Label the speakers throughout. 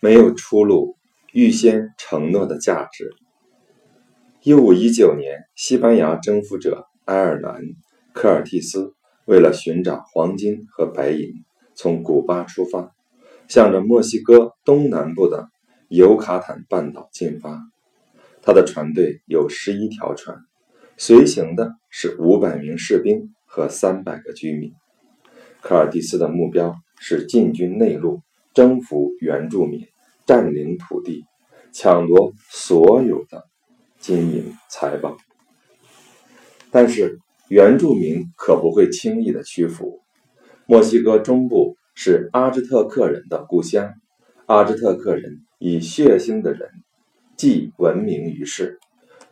Speaker 1: 没有出路，预先承诺的价值。一五一九年，西班牙征服者埃尔南·科尔蒂斯为了寻找黄金和白银，从古巴出发，向着墨西哥东南部的尤卡坦半岛进发。他的船队有十一条船，随行的是五百名士兵和三百个居民。科尔蒂斯的目标是进军内陆，征服原住民，占领土地，抢夺所有的金银财宝。但是原住民可不会轻易的屈服。墨西哥中部是阿兹特克人的故乡，阿兹特克人以血腥的人。既闻名于世，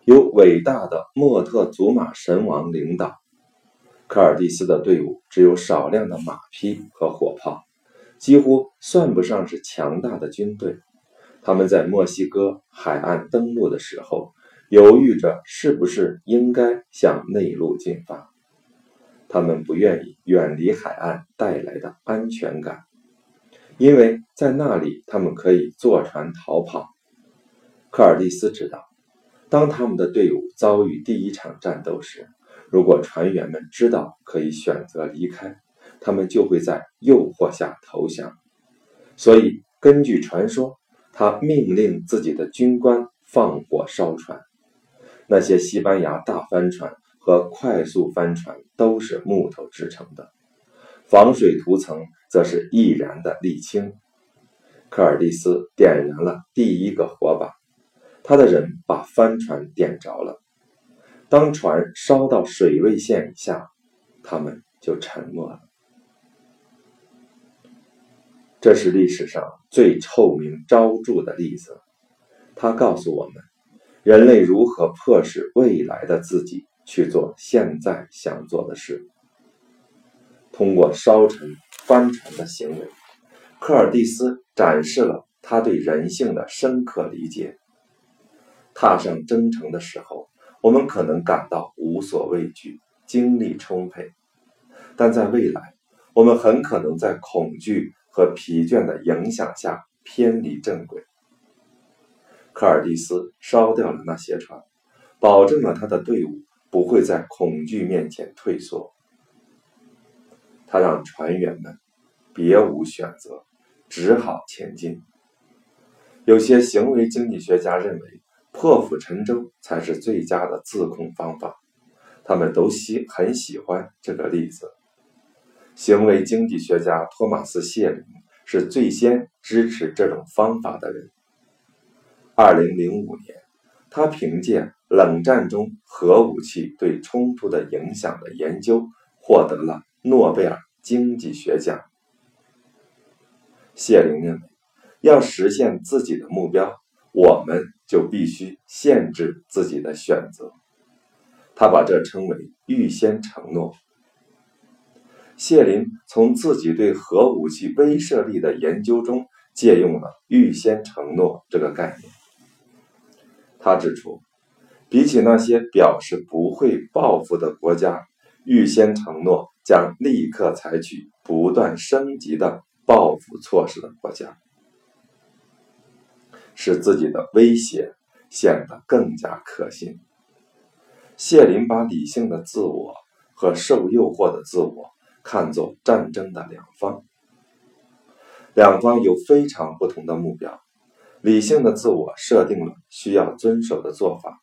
Speaker 1: 由伟大的莫特祖马神王领导。科尔蒂斯的队伍只有少量的马匹和火炮，几乎算不上是强大的军队。他们在墨西哥海岸登陆的时候，犹豫着是不是应该向内陆进发。他们不愿意远离海岸带来的安全感，因为在那里他们可以坐船逃跑。科尔蒂斯知道，当他们的队伍遭遇第一场战斗时，如果船员们知道可以选择离开，他们就会在诱惑下投降。所以，根据传说，他命令自己的军官放火烧船。那些西班牙大帆船和快速帆船都是木头制成的，防水涂层则是易燃的沥青。科尔蒂斯点燃了第一个火把。他的人把帆船点着了。当船烧到水位线以下，他们就沉没了。这是历史上最臭名昭著的例子。它告诉我们，人类如何迫使未来的自己去做现在想做的事。通过烧沉帆船的行为，科尔蒂斯展示了他对人性的深刻理解。踏上征程的时候，我们可能感到无所畏惧，精力充沛；但在未来，我们很可能在恐惧和疲倦的影响下偏离正轨。科尔蒂斯烧掉了那些船，保证了他的队伍不会在恐惧面前退缩。他让船员们别无选择，只好前进。有些行为经济学家认为。破釜沉舟才是最佳的自控方法，他们都喜很喜欢这个例子。行为经济学家托马斯·谢林是最先支持这种方法的人。二零零五年，他凭借冷战中核武器对冲突的影响的研究获得了诺贝尔经济学奖。谢林认为，要实现自己的目标。我们就必须限制自己的选择，他把这称为预先承诺。谢林从自己对核武器威慑力的研究中借用了“预先承诺”这个概念。他指出，比起那些表示不会报复的国家，预先承诺将立刻采取不断升级的报复措施的国家。使自己的威胁显得更加可信。谢林把理性的自我和受诱惑的自我看作战争的两方，两方有非常不同的目标。理性的自我设定了需要遵守的做法，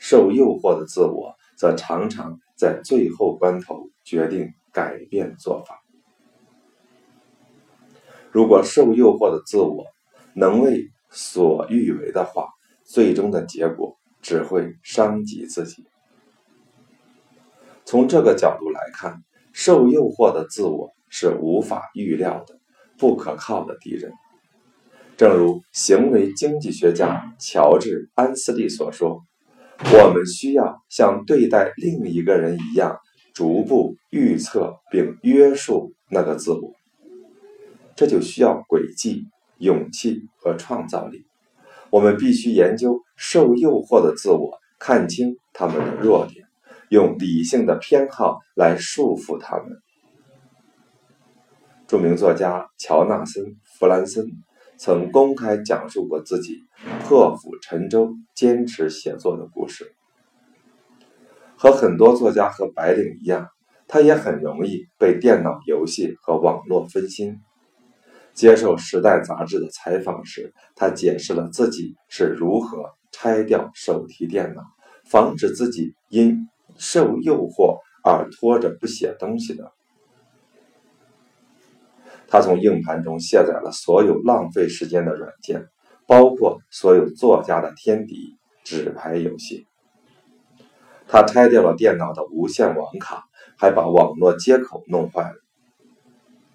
Speaker 1: 受诱惑的自我则常常在最后关头决定改变做法。如果受诱惑的自我能为所欲为的话，最终的结果只会伤及自己。从这个角度来看，受诱惑的自我是无法预料的、不可靠的敌人。正如行为经济学家乔治·安斯利所说：“我们需要像对待另一个人一样，逐步预测并约束那个自我。这就需要轨迹。”勇气和创造力，我们必须研究受诱惑的自我，看清他们的弱点，用理性的偏好来束缚他们。著名作家乔纳森·弗兰森曾公开讲述过自己破釜沉舟、坚持写作的故事。和很多作家和白领一样，他也很容易被电脑游戏和网络分心。接受《时代》杂志的采访时，他解释了自己是如何拆掉手提电脑，防止自己因受诱惑而拖着不写东西的。他从硬盘中卸载了所有浪费时间的软件，包括所有作家的天敌纸牌游戏。他拆掉了电脑的无线网卡，还把网络接口弄坏了。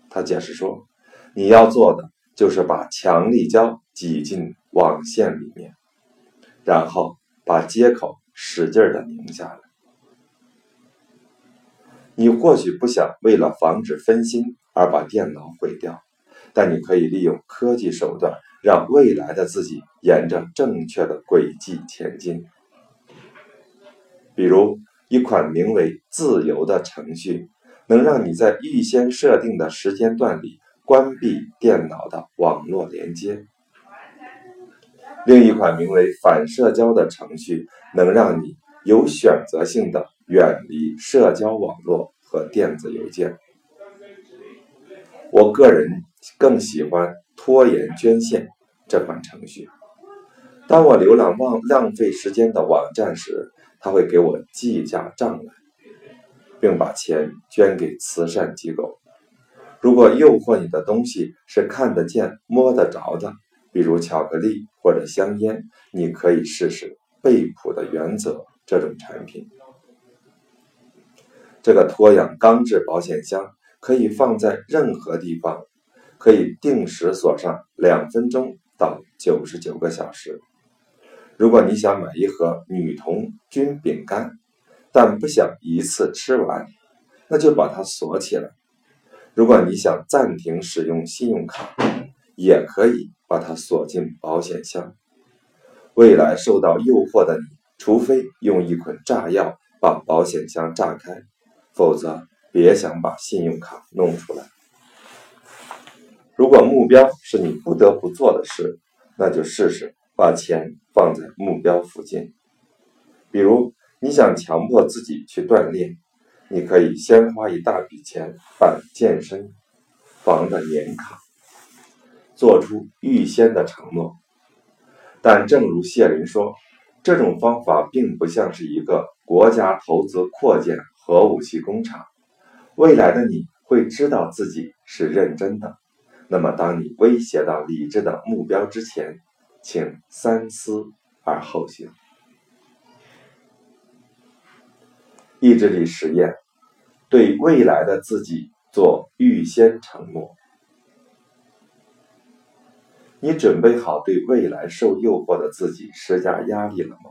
Speaker 1: 他解释说。你要做的就是把强力胶挤进网线里面，然后把接口使劲的拧下来。你或许不想为了防止分心而把电脑毁掉，但你可以利用科技手段，让未来的自己沿着正确的轨迹前进。比如，一款名为“自由”的程序，能让你在预先设定的时间段里。关闭电脑的网络连接。另一款名为“反社交”的程序，能让你有选择性的远离社交网络和电子邮件。我个人更喜欢拖延捐献这款程序。当我浏览忘浪费时间的网站时，它会给我记下账来，并把钱捐给慈善机构。如果诱惑你的东西是看得见、摸得着的，比如巧克力或者香烟，你可以试试贝普的原则这种产品。这个脱氧钢制保险箱可以放在任何地方，可以定时锁上两分钟到九十九个小时。如果你想买一盒女童军饼干，但不想一次吃完，那就把它锁起来。如果你想暂停使用信用卡，也可以把它锁进保险箱。未来受到诱惑的你，除非用一捆炸药把保险箱炸开，否则别想把信用卡弄出来。如果目标是你不得不做的事，那就试试把钱放在目标附近。比如，你想强迫自己去锻炼。你可以先花一大笔钱办健身房的年卡，做出预先的承诺。但正如谢林说，这种方法并不像是一个国家投资扩建核武器工厂。未来的你会知道自己是认真的。那么，当你威胁到理智的目标之前，请三思而后行。意志力实验，对未来的自己做预先承诺。你准备好对未来受诱惑的自己施加压力了吗？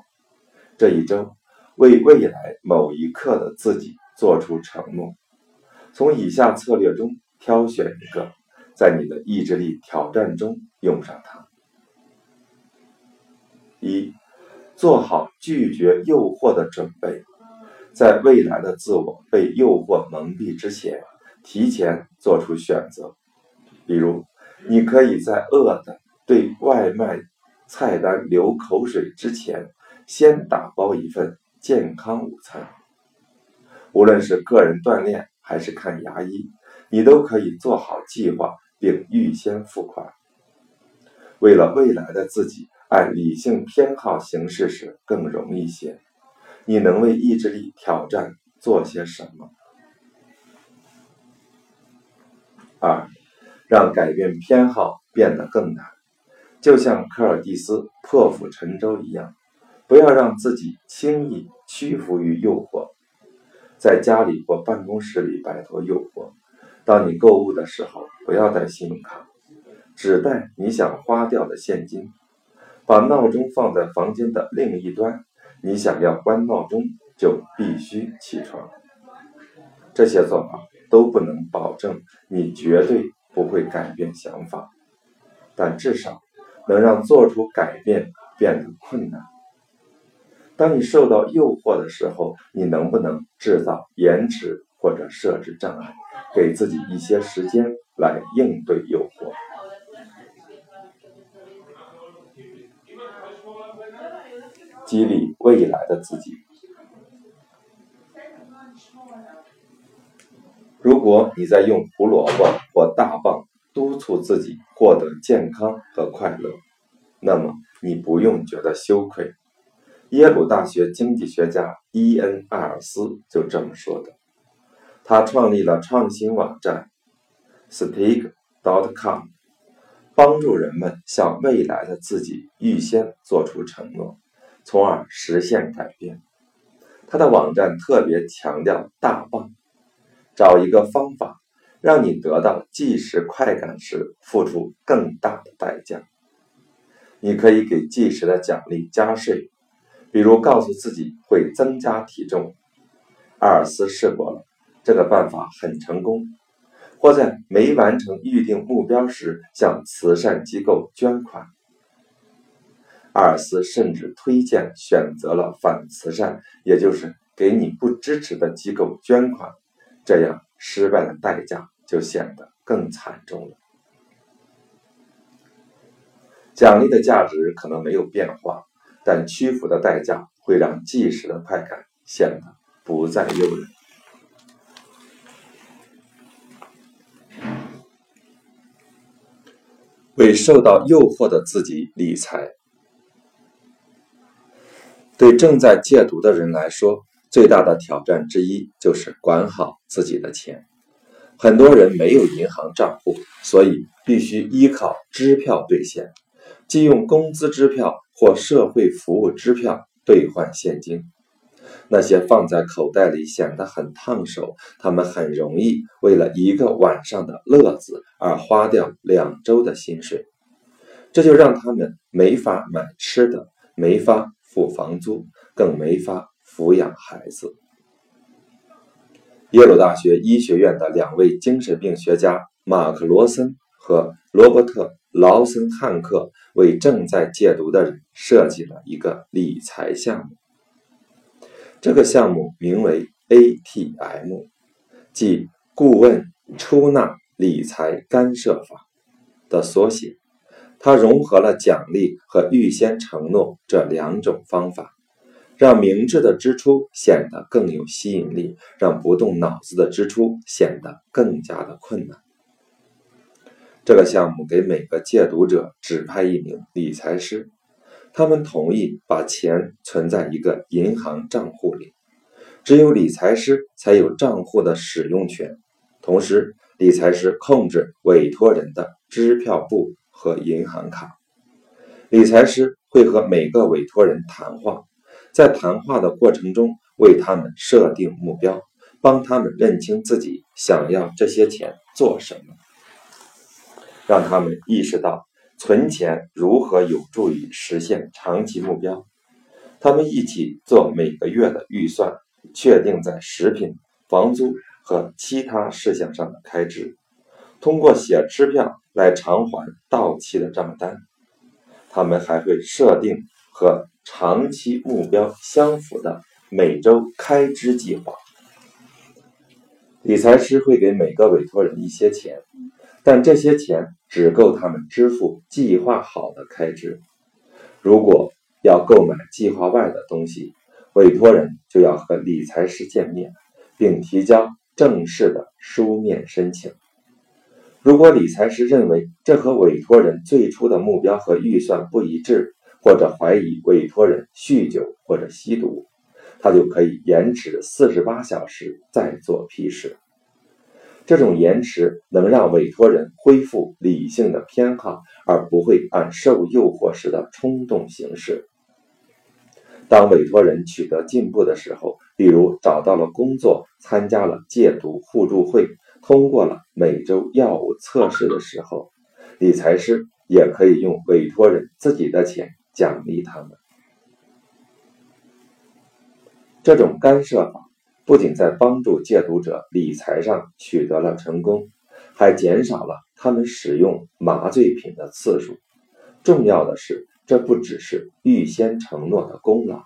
Speaker 1: 这一周，为未来某一刻的自己做出承诺。从以下策略中挑选一个，在你的意志力挑战中用上它。一，做好拒绝诱惑的准备。在未来的自我被诱惑蒙蔽之前，提前做出选择。比如，你可以在饿的对外卖菜单流口水之前，先打包一份健康午餐。无论是个人锻炼还是看牙医，你都可以做好计划并预先付款。为了未来的自己，按理性偏好行事时更容易些。你能为意志力挑战做些什么？二，让改变偏好变得更难，就像科尔蒂斯破釜沉舟一样，不要让自己轻易屈服于诱惑。在家里或办公室里摆脱诱惑。当你购物的时候，不要带信用卡，只带你想花掉的现金。把闹钟放在房间的另一端。你想要关闹钟，就必须起床。这些做法都不能保证你绝对不会改变想法，但至少能让做出改变变得困难。当你受到诱惑的时候你能不能制造延迟或者设置障碍给自己一些时间来应对诱惑？激励未来的自己。如果你在用胡萝卜或大棒督促自己获得健康和快乐那么你不用觉得羞愧耶鲁大学经济学家伊恩·艾尔斯就这么说的。他创立了创新网站 Speak.com，帮助人们向未来的自己预先做出承诺，从而实现改变。他的网站特别强调大棒。找一个方法，让你得到即时快感时付出更大的代价。你可以给即时的奖励加税，比如告诉自己会增加体重。阿尔斯试过了，这个办法很成功。或在没完成预定目标时向慈善机构捐款。阿尔斯甚至推荐选择了反慈善，也就是给你不支持的机构捐款。这样，失败的代价就显得更惨重了。奖励的价值可能没有变化，但屈服的代价会让即时的快感显得不再诱人。为受到诱惑的自己理财，对正在戒毒的人来说。最大的挑战之一就是管好自己的钱。很多人没有银行账户，所以必须依靠支票兑现，即用工资支票或社会服务支票兑换现金。那些放在口袋里显得很烫手，他们很容易为了一个晚上的乐子而花掉两周的薪水，这就让他们没法买吃的，没法付房租，更没法。抚养孩子。耶鲁大学医学院的两位精神病学家马克·罗森和罗伯特·劳森汉克为正在戒毒的人设计了一个理财项目。这个项目名为 ATM，即顾问出纳理财干涉法的缩写。它融合了奖励和预先承诺这两种方法。让明智的支出显得更有吸引力，让不动脑子的支出显得更加的困难。这个项目给每个戒毒者指派一名理财师，他们同意把钱存在一个银行账户里，只有理财师才有账户的使用权。同时，理财师控制委托人的支票簿和银行卡，理财师会和每个委托人谈话。在谈话的过程中，为他们设定目标，帮他们认清自己想要这些钱做什么，让他们意识到存钱如何有助于实现长期目标。他们一起做每个月的预算，确定在食品、房租和其他事项上的开支，通过写支票来偿还到期的账单。他们还会设定和。长期目标相符的每周开支计划。理财师会给每个委托人一些钱，但这些钱只够他们支付计划好的开支。如果要购买计划外的东西，委托人就要和理财师见面，并提交正式的书面申请。如果理财师认为这和委托人最初的目标和预算不一致，或者怀疑委托人酗酒或者吸毒，他就可以延迟四十八小时再做批示。这种延迟能让委托人恢复理性的偏好，而不会按受诱惑时的冲动行事。当委托人取得进步的时候，比如找到了工作、参加了戒毒互助会、通过了每周药物测试的时候，理财师也可以用委托人自己的钱。奖励他们。这种干涉法不仅在帮助戒毒者理财上取得了成功，还减少了他们使用麻醉品的次数。重要的是，这不只是预先承诺的功劳。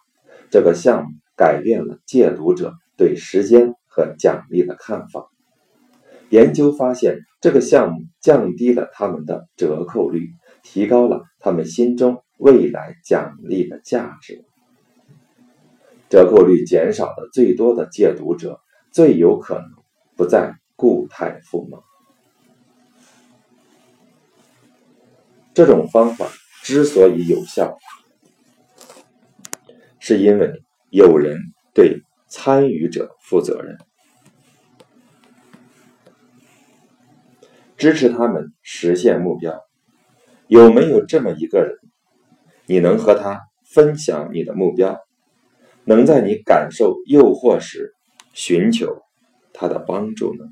Speaker 1: 这个项目改变了戒毒者对时间和奖励的看法。研究发现，这个项目降低了他们的折扣率，提高了他们心中。未来奖励的价值。折扣率减少的最多的戒毒者，最有可能不再固态复萌。这种方法之所以有效，是因为有人对参与者负责任，支持他们实现目标。有没有这么一个人，你能和他分享你的目标？能在你感受诱惑时寻求他的帮助呢？